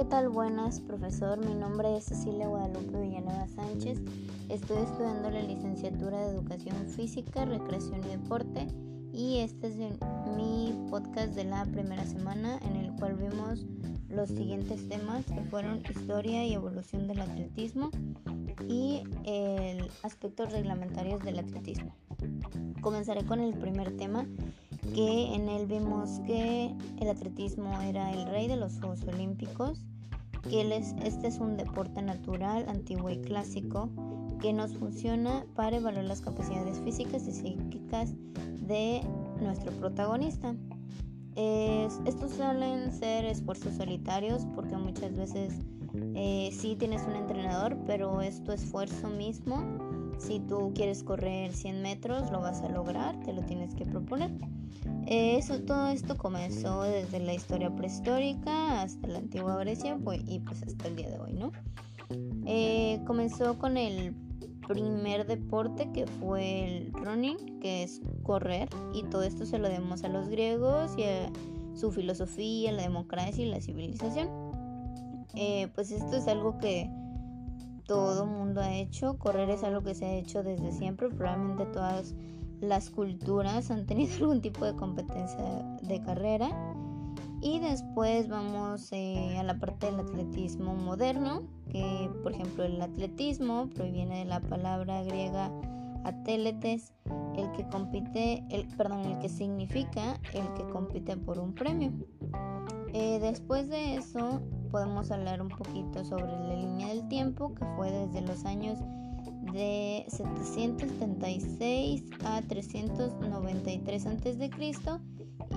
¿qué tal? Buenas, profesor. Mi nombre es Cecilia Guadalupe Villanueva Sánchez. Estoy estudiando la licenciatura de Educación Física, Recreación y Deporte y este es mi podcast de la primera semana en el cual vimos los siguientes temas que fueron historia y evolución del atletismo y el aspectos reglamentarios del atletismo. Comenzaré con el primer tema que en él vimos que el atletismo era el rey de los Juegos Olímpicos, que este es un deporte natural, antiguo y clásico, que nos funciona para evaluar las capacidades físicas y psíquicas de nuestro protagonista. estos suelen ser esfuerzos solitarios porque muchas veces eh, sí tienes un entrenador, pero es tu esfuerzo mismo. Si tú quieres correr 100 metros, lo vas a lograr, te lo tienes que proponer. Eh, eso, todo esto comenzó desde la historia prehistórica hasta la antigua Grecia pues, y pues hasta el día de hoy, ¿no? Eh, comenzó con el primer deporte que fue el running, que es correr, y todo esto se lo debemos a los griegos y a su filosofía, la democracia y la civilización. Eh, pues esto es algo que todo mundo ha hecho, correr es algo que se ha hecho desde siempre, probablemente todas las culturas han tenido algún tipo de competencia de carrera. Y después vamos eh, a la parte del atletismo moderno, que por ejemplo el atletismo proviene de la palabra griega ateletes, el que compite, el, perdón, el que significa el que compite por un premio. Eh, después de eso podemos hablar un poquito sobre la línea del tiempo, que fue desde los años de 776 a 393 a.C.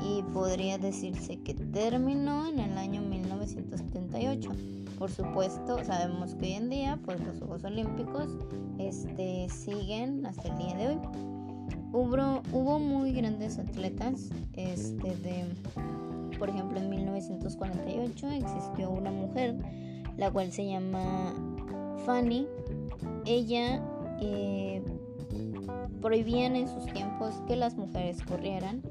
y podría decirse que terminó en el año 1978. Por supuesto, sabemos que hoy en día pues los Juegos Olímpicos este, siguen hasta el día de hoy. Hubo, hubo muy grandes atletas, este, de, por ejemplo en 1948 existió una mujer, la cual se llama Fanny ella eh, prohibían en sus tiempos que las mujeres corrieran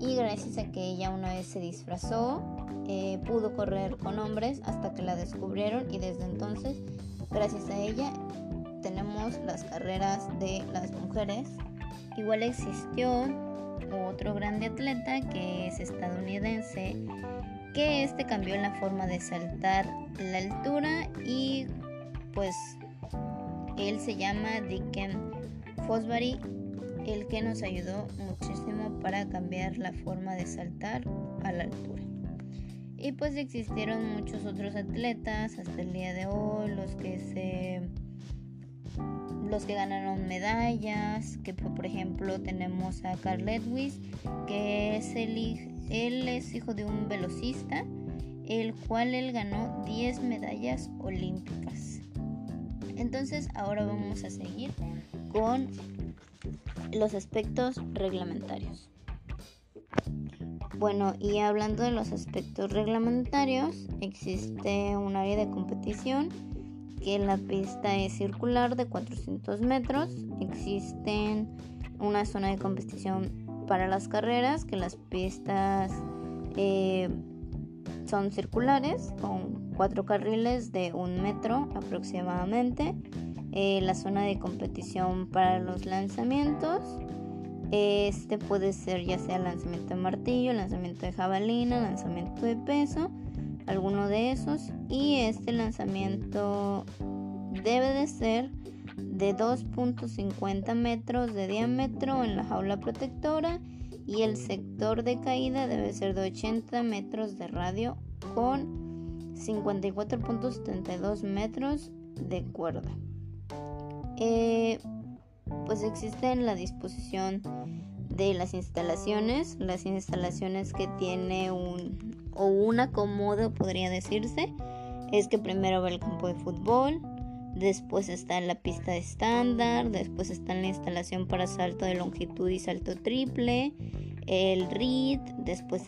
y gracias a que ella una vez se disfrazó eh, pudo correr con hombres hasta que la descubrieron y desde entonces gracias a ella tenemos las carreras de las mujeres. Igual existió otro grande atleta que es estadounidense que este cambió la forma de saltar la altura y pues él se llama Dicken Fosbury, el que nos ayudó muchísimo para cambiar la forma de saltar a la altura. Y pues existieron muchos otros atletas hasta el día de hoy, los que se los que ganaron medallas, que por ejemplo tenemos a Carl Lewis, que es el él es hijo de un velocista, el cual él ganó 10 medallas olímpicas. Entonces ahora vamos a seguir con los aspectos reglamentarios. Bueno, y hablando de los aspectos reglamentarios, existe un área de competición que la pista es circular de 400 metros. Existe una zona de competición para las carreras, que las pistas eh, son circulares con cuatro carriles de un metro aproximadamente. Eh, la zona de competición para los lanzamientos. Este puede ser ya sea lanzamiento de martillo, lanzamiento de jabalina, lanzamiento de peso, alguno de esos. Y este lanzamiento debe de ser de 2.50 metros de diámetro en la jaula protectora y el sector de caída debe ser de 80 metros de radio con 54.72 metros de cuerda. Eh, pues existe en la disposición de las instalaciones, las instalaciones que tiene un o un acomodo podría decirse, es que primero va el campo de fútbol, después está la pista de estándar, después está la instalación para salto de longitud y salto triple, el RIT, después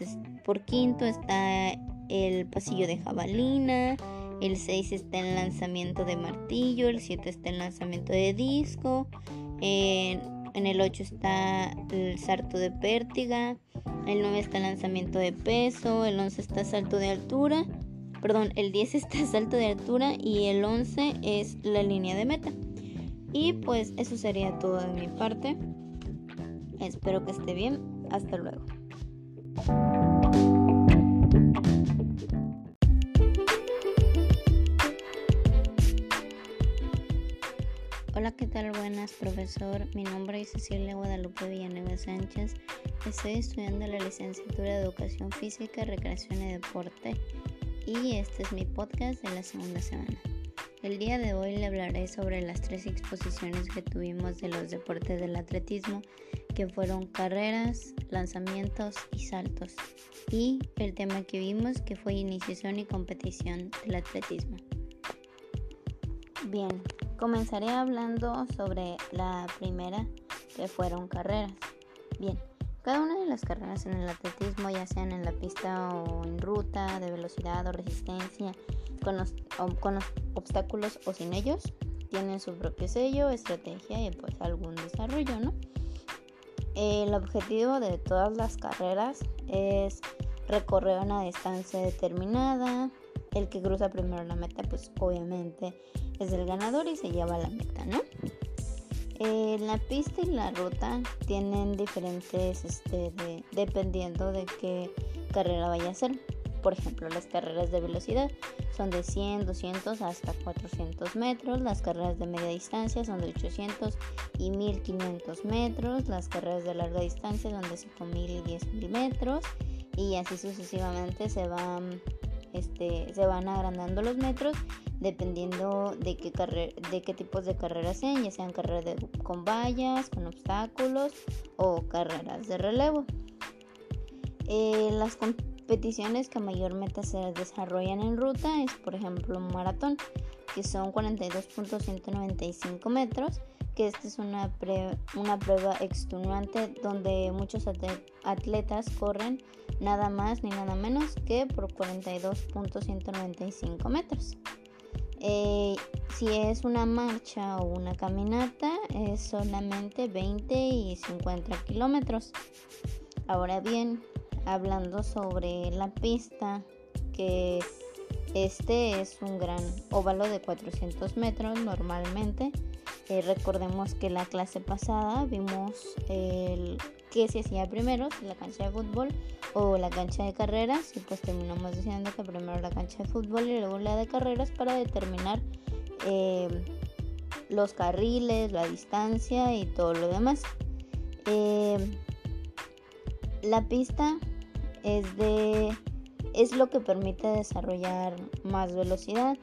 por quinto está el pasillo de jabalina, el 6 está el lanzamiento de martillo, el 7 está el lanzamiento de disco, en, el 8 está el salto de pértiga, el 9 está el lanzamiento de peso, el 11 está salto de altura perdón, el 10 está salto de altura y el 11 es la línea de meta. Y pues eso sería todo de mi parte. Espero que esté bien. Hasta luego. Buenas, profesor. Mi nombre es Cecilia Guadalupe Villanueva Sánchez. Estoy estudiando la licenciatura de Educación Física, Recreación y Deporte y este es mi podcast de la segunda semana. El día de hoy le hablaré sobre las tres exposiciones que tuvimos de los deportes del atletismo, que fueron carreras, lanzamientos y saltos, y el tema que vimos que fue iniciación y competición del atletismo. Bien, comenzaré hablando sobre la primera, que fueron carreras. Bien, cada una de las carreras en el atletismo, ya sean en la pista o en ruta, de velocidad o resistencia, con los, con obstáculos o sin ellos, tienen su propio sello, estrategia y pues algún desarrollo, ¿no? El objetivo de todas las carreras es recorrer una distancia determinada. El que cruza primero la meta, pues obviamente es el ganador y se lleva la meta, ¿no? Eh, la pista y la ruta tienen diferentes, este, dependiendo de qué carrera vaya a ser. Por ejemplo, las carreras de velocidad son de 100, 200 hasta 400 metros. Las carreras de media distancia son de 800 y 1500 metros. Las carreras de larga distancia son de 5000 y 10.000 metros. Y así sucesivamente se van, este, se van agrandando los metros dependiendo de qué, de qué tipos de carreras sean, ya sean carreras con vallas, con obstáculos o carreras de relevo. Eh, las competiciones que mayormente se desarrollan en ruta es, por ejemplo, un maratón, que son 42.195 metros, que esta es una, una prueba extenuante donde muchos atletas corren nada más ni nada menos que por 42.195 metros. Eh, si es una marcha o una caminata, es solamente 20 y 50 kilómetros. Ahora bien, hablando sobre la pista, que este es un gran óvalo de 400 metros normalmente. Recordemos que la clase pasada vimos el qué se hacía primero, la cancha de fútbol o la cancha de carreras y pues terminamos diciendo que primero la cancha de fútbol y luego la de carreras para determinar eh, los carriles, la distancia y todo lo demás. Eh, la pista es de es lo que permite desarrollar más velocidad.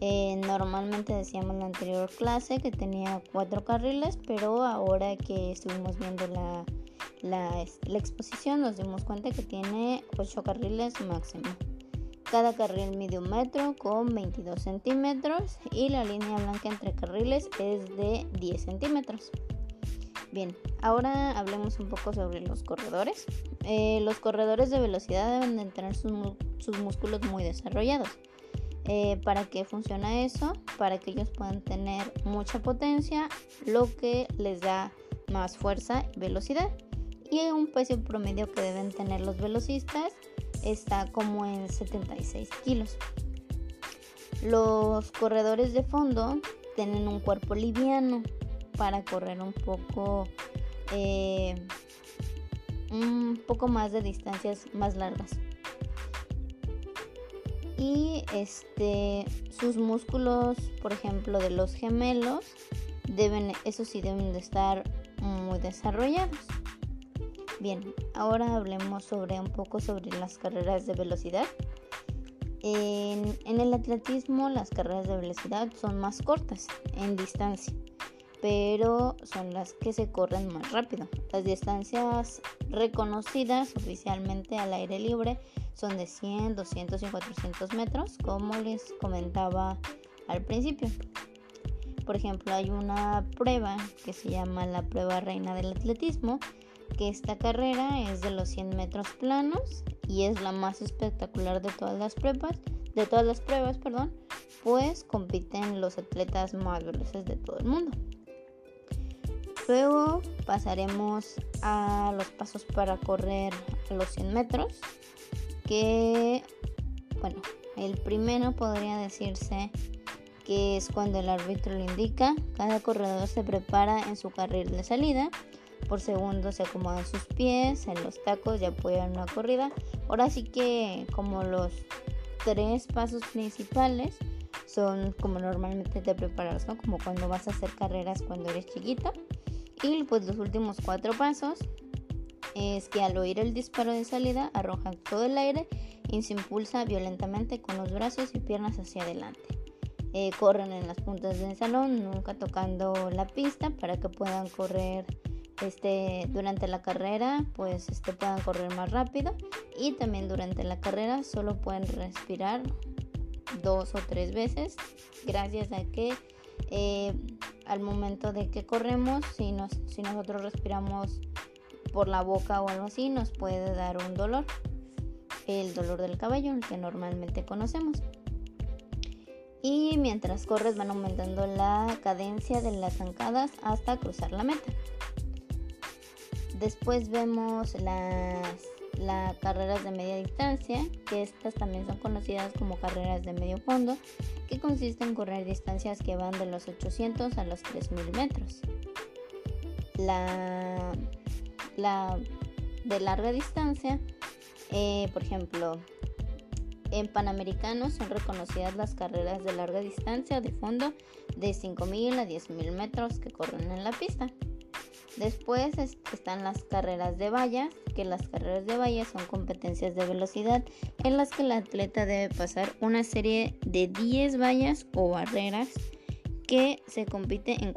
Eh, normalmente decíamos en la anterior clase que tenía cuatro carriles, pero ahora que estuvimos viendo la la, exposición nos dimos cuenta que tiene 8 carriles máximo. Cada carril mide un metro con 22 centímetros y la línea blanca entre carriles es de 10 centímetros. Bien, ahora hablemos un poco sobre los corredores. Eh, los corredores de velocidad deben de tener sus, músculos muy desarrollados. Eh, ¿Para qué funciona eso? Para que ellos puedan tener mucha potencia, lo que les da más fuerza y velocidad y un peso promedio que deben tener los velocistas está como en 76 kilos. Los corredores de fondo tienen un cuerpo liviano para correr un poco eh, un poco más de distancias más largas y este sus músculos por ejemplo de los gemelos deben eso sí deben de estar muy desarrollados Bien, ahora hablemos sobre un poco sobre las carreras de velocidad. En, el atletismo las carreras de velocidad son más cortas en distancia, pero son las que se corren más rápido. Las distancias reconocidas oficialmente al aire libre son de 100, 200 y 400 metros, como les comentaba al principio. Por ejemplo, hay una prueba que se llama la prueba reina del atletismo, que esta carrera es de los 100 metros planos y es la más espectacular de todas las pruebas, de todas las pruebas, perdón, pues compiten los atletas más veloces de todo el mundo. Luego pasaremos a los pasos para correr los 100 metros, que bueno, El primero podría decirse que es cuando el árbitro lo indica. Cada corredor se prepara en su carril de salida. Por segundo se acomodan sus pies en los tacos y apoyan una corrida. Ahora sí que como los tres pasos principales son como normalmente te preparas, ¿no? Como cuando vas a hacer carreras cuando eres chiquito. Y pues los últimos cuatro pasos es que al oír el disparo de salida arroja todo el aire y se impulsa violentamente con los brazos y piernas hacia adelante. Eh, corren en las puntas del salón, nunca tocando la pista para que puedan correr este, durante la carrera, pues este, puedan correr más rápido y también durante la carrera solo pueden respirar dos o tres veces gracias a que eh, al momento de que corremos si, nos, si nosotros respiramos por la boca o algo así nos puede dar un dolor el dolor del cabello el que normalmente conocemos. Y mientras corres van aumentando la cadencia de las zancadas hasta cruzar la meta. Después vemos las las carreras de media distancia, que estas también son conocidas como carreras de medio fondo, que consisten en correr distancias que van de los 800 a los 3000 metros. La, la de larga distancia, eh, por ejemplo, en Panamericanos son reconocidas las carreras de larga distancia de fondo de 5000 a 10000 metros que corren en la pista. Después están las carreras de vallas, que las carreras de vallas son competencias de velocidad en las que el atleta debe pasar una serie de 10 vallas o barreras que se compite en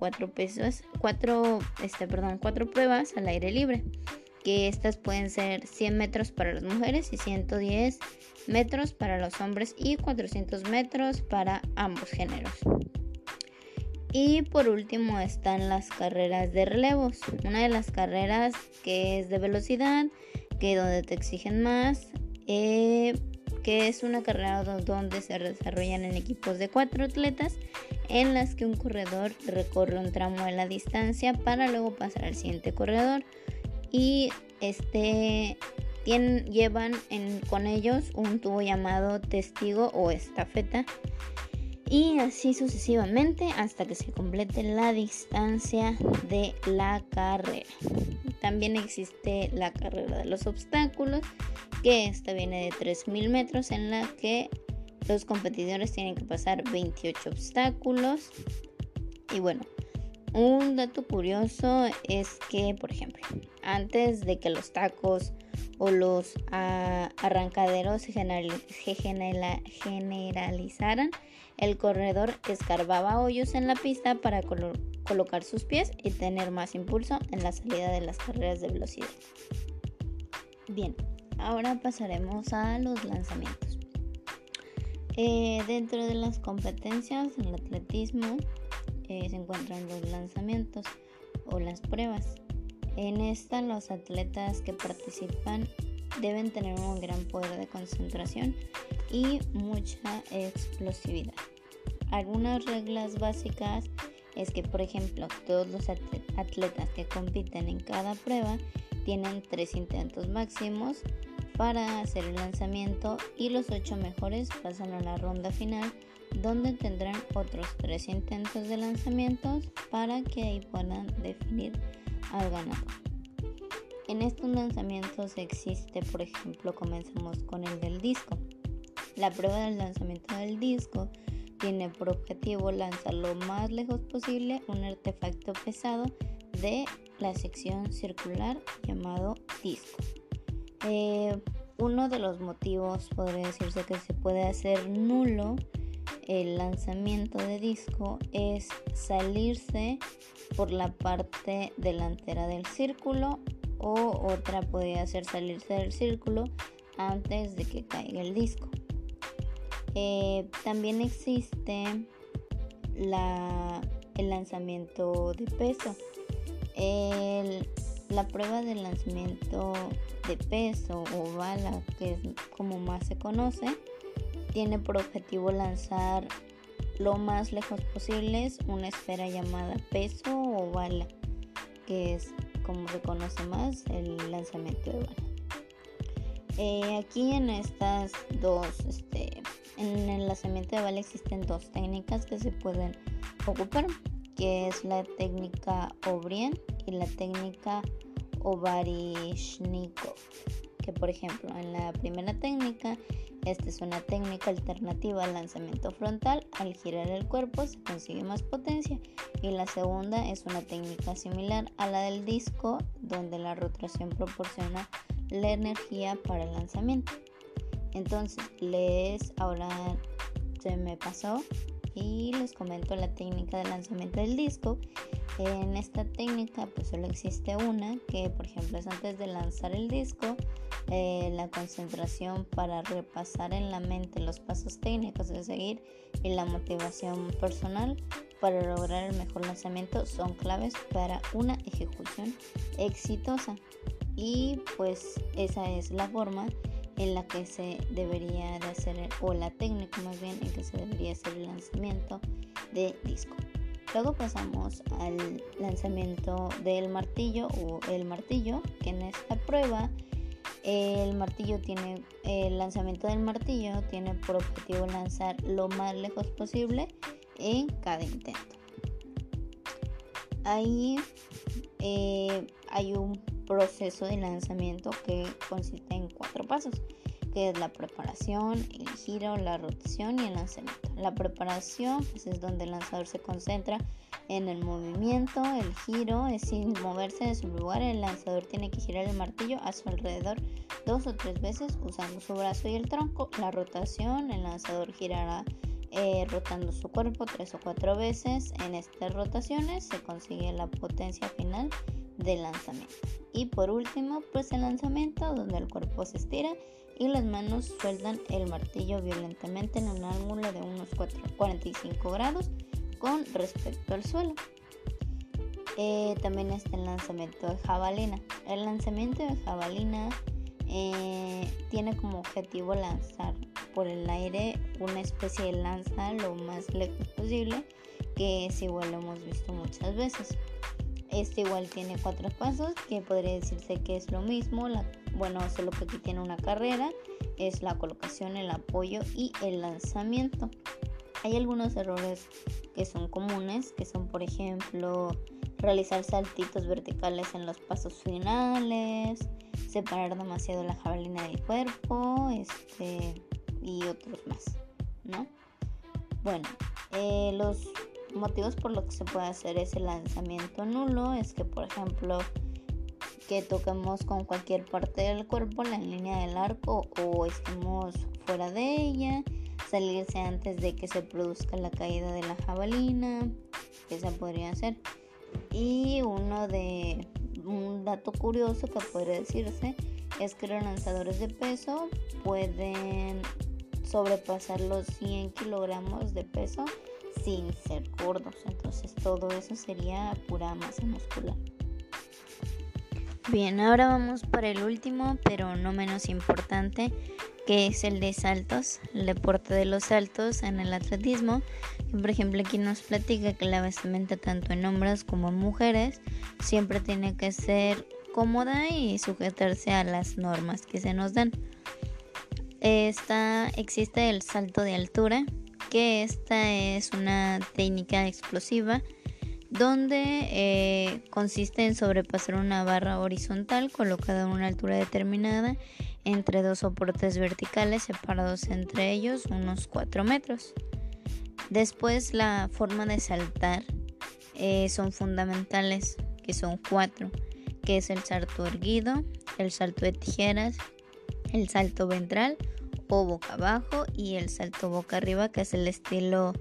este, cuatro pruebas al aire libre, que estas pueden ser 100 metros para las mujeres y 110 metros para los hombres y 400 metros para ambos géneros. Y por último están las carreras de relevos. Una de las carreras que es de velocidad, que donde te exigen más, eh, que es una carrera donde se desarrollan en equipos de cuatro atletas, en las que un corredor recorre un tramo de la distancia para luego pasar al siguiente corredor. Y este llevan con ellos un tubo llamado testigo o estafeta y así sucesivamente hasta que se complete la distancia de la carrera. También existe la carrera de los obstáculos, que esta viene de 3.000 metros en la que los competidores tienen que pasar 28 obstáculos. Y bueno, un dato curioso es que, por ejemplo, antes de que los tacos o los ah, arrancaderos se generalizaran, el corredor escarbaba hoyos en la pista para colocar sus pies y tener más impulso en la salida de las carreras de velocidad. Bien, ahora pasaremos a los lanzamientos. Eh, dentro de las competencias en el atletismo eh, se encuentran los lanzamientos o las pruebas. En esta los atletas que participan deben tener un gran poder de concentración y mucha explosividad. Algunas reglas básicas es que, por ejemplo, todos los atletas que compiten en cada prueba tienen tres intentos máximos para hacer el lanzamiento y los ocho mejores pasan a la ronda final donde tendrán otros tres intentos de lanzamientos para que ahí puedan definir al ganador. En estos lanzamientos existe, por ejemplo, comenzamos con el del disco. La prueba del lanzamiento del disco tiene por objetivo lanzar lo más lejos posible un artefacto pesado de la sección circular llamado disco. Eh, uno de los motivos podría decirse que se puede hacer nulo el lanzamiento de disco es salirse por la parte delantera del círculo o otra podría ser salirse del círculo antes de que caiga el disco. Eh, también existe el lanzamiento de peso. la prueba de lanzamiento de peso o bala, que es como más se conoce, tiene por objetivo lanzar lo más lejos posible una esfera llamada peso o bala, que es como se conoce más el lanzamiento de bala. Eh, aquí en estas dos este, en el lanzamiento de bala existen dos técnicas que se pueden ocupar, que es la técnica O'Brien y la técnica Ovarishnikov. Que por ejemplo, en la primera técnica, esta es una técnica alternativa al lanzamiento frontal. Al girar el cuerpo se consigue más potencia. Y la segunda es una técnica similar a la del disco, donde la rotación proporciona la energía para el lanzamiento. Entonces, les ahora se me pasó y les comento la técnica de lanzamiento del disco. En esta técnica pues solo existe una que por ejemplo es antes de lanzar el disco, eh, la concentración para repasar en la mente los pasos técnicos de seguir y la motivación personal para lograr el mejor lanzamiento son claves para una ejecución exitosa. Y pues esa es la forma en la que se debería de hacer, o la técnica más bien en que se debería hacer el lanzamiento de disco. Luego pasamos al lanzamiento del martillo o el martillo, que en esta prueba el martillo tiene, el lanzamiento del martillo tiene por objetivo lanzar lo más lejos posible en cada intento. Ahí eh, hay un proceso de lanzamiento que consiste en cuatro pasos, que es la preparación, el giro, la rotación y el lanzamiento. La preparación pues, es donde el lanzador se concentra en el movimiento, el giro es sin moverse de su lugar, el lanzador tiene que girar el martillo a su alrededor dos o tres veces usando su brazo y el tronco. La rotación, el lanzador girará eh, rotando su cuerpo tres o cuatro veces. En estas rotaciones se consigue la potencia final del lanzamiento. Y por último, pues el lanzamiento donde el cuerpo se estira y las manos sueltan el martillo violentamente en un ángulo de unos 45 grados con respecto al suelo. Eh, también está el lanzamiento de jabalina. El lanzamiento de jabalina eh, tiene como objetivo lanzar por el aire una especie de lanza lo más lejos posible, que es igual lo hemos visto muchas veces. Este igual tiene cuatro pasos que podría decirse que es lo mismo. Bueno, solo que aquí tiene una carrera. Es la colocación, el apoyo y el lanzamiento. Hay algunos errores que son comunes, que son por ejemplo realizar saltitos verticales en los pasos finales, separar demasiado la jabalina del cuerpo, este y otros más, ¿no? Bueno, eh, los motivos por los que se puede hacer ese lanzamiento nulo es que, por ejemplo, que toquemos con cualquier parte del cuerpo la línea del arco o estemos fuera de ella, salirse antes de que se produzca la caída de la jabalina, que se podría hacer. Y uno de un dato curioso que podría decirse es que los lanzadores de peso pueden sobrepasar los 100 kilogramos de peso sin ser gordos. Entonces todo eso sería pura masa muscular. Bien, ahora vamos para el último, pero no menos importante, que es el de saltos, el deporte de los saltos en el atletismo. por ejemplo aquí nos platica que la vestimenta tanto en hombres como en mujeres siempre tiene que ser cómoda y sujetarse a las normas que se nos dan. Esta, existe el salto de altura, que esta es una técnica explosiva donde eh, consiste en sobrepasar una barra horizontal colocada a una altura determinada entre dos soportes verticales separados entre ellos unos 4 metros. Después la forma de saltar eh, son fundamentales, que son cuatro, que es el salto erguido, el salto de tijeras, el salto ventral o boca abajo y el salto boca arriba que es el estilo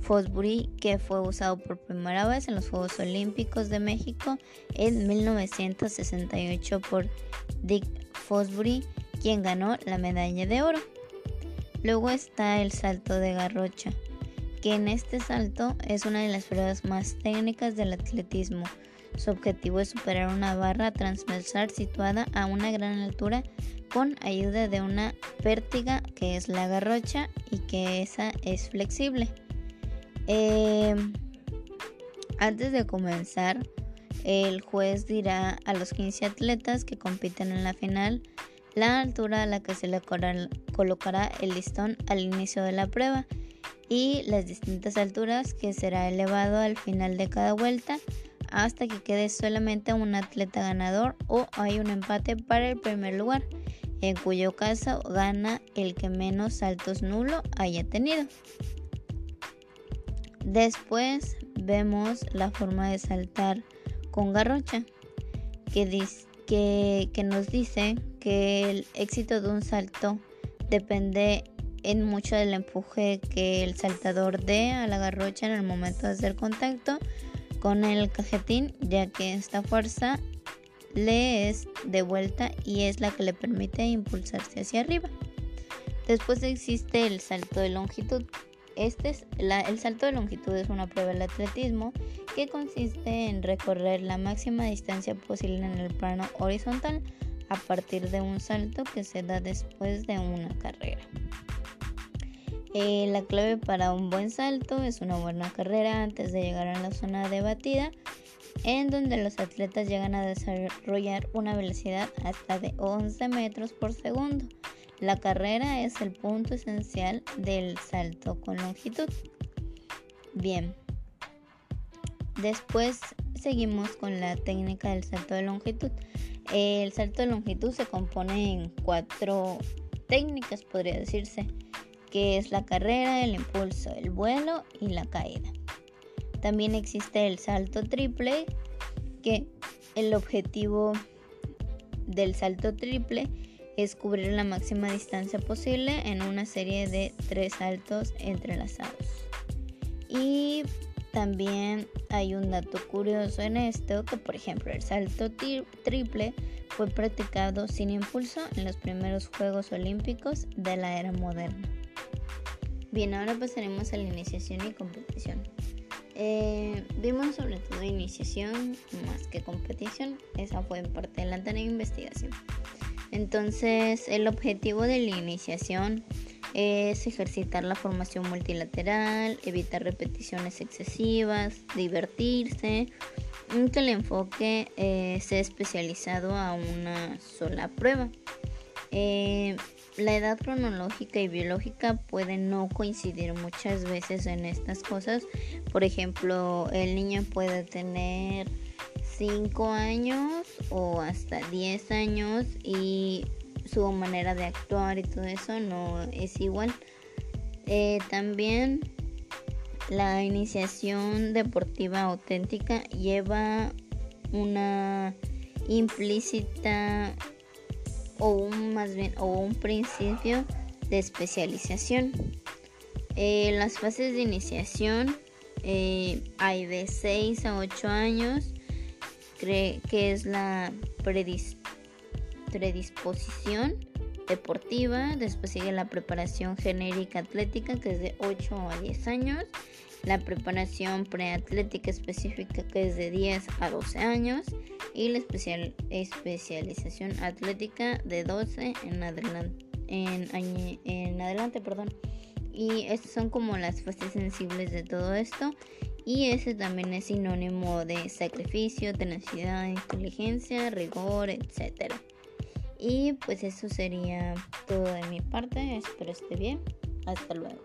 Fosbury que fue usado por primera vez en los Juegos Olímpicos de México en 1968 por Dick Fosbury quien ganó la medalla de oro. Luego está el salto de garrocha, que en este salto es una de las pruebas más técnicas del atletismo. Su objetivo es superar una barra transversal situada a una gran altura con ayuda de una pértiga que es la garrocha y que esa es flexible. Em, antes de comenzar, el juez dirá a los 15 atletas que compiten en la final la altura a la que se le colocará el listón al inicio de la prueba y las distintas alturas que será elevado al final de cada vuelta hasta que quede solamente un atleta ganador o hay un empate para el primer lugar, en cuyo caso gana el que menos saltos nulo haya tenido. Después vemos la forma de saltar con garrocha, que, que nos dice que el éxito de un salto depende en mucho del empuje que el saltador dé a la garrocha en el momento de hacer contacto con el cajetín, ya que esta fuerza le es de vuelta y es la que le permite impulsarse hacia arriba. Después existe el salto de longitud. Este es el salto de longitud es una prueba del atletismo que consiste en recorrer la máxima distancia posible en el plano horizontal a partir de un salto que se da después de una carrera. Eh, la clave para un buen salto es una buena carrera antes de llegar a la zona de batida, en donde los atletas llegan a desarrollar una velocidad hasta de 11 metros por segundo. La carrera es el punto esencial del salto con longitud. Bien, después seguimos con la técnica del salto de longitud. El salto de longitud se compone en cuatro técnicas, podría decirse que es la carrera, el impulso, el vuelo y la caída. También existe el salto triple, que el objetivo del salto triple es cubrir la máxima distancia posible en una serie de tres saltos entrelazados. Y también hay un dato curioso en esto, que por ejemplo el salto triple fue practicado sin impulso en los primeros Juegos Olímpicos de la era moderna. Bien, ahora pasaremos a la iniciación y competición. Eh, vimos sobre todo iniciación más que competición. Esa fue en parte de la tarea de investigación. Entonces, el objetivo de la iniciación es ejercitar la formación multilateral, evitar repeticiones excesivas, divertirse, que el enfoque eh, sea especializado a una sola prueba. Eh, la edad cronológica y biológica pueden no coincidir muchas veces en estas cosas. Por ejemplo, el niño puede tener 5 años o hasta 10 años y su manera de actuar y todo eso no es igual. Eh, también la iniciación deportiva auténtica lleva una implícita o un más bien o un principio de especialización. Eh, las fases de iniciación eh, hay de 6 a 8 años, que es la predisposición deportiva, después sigue la preparación genérica atlética que es de 8 a 10 años, la preparación preatlética específica que es de 10 a 12 años y la especial, especialización atlética de 12 en adelante. En, en adelante, perdón. Y estas son como las fases sensibles de todo esto. Y ese también es sinónimo de sacrificio, tenacidad, inteligencia, rigor, etc. Y pues eso sería todo de mi parte. Espero esté bien. Hasta luego.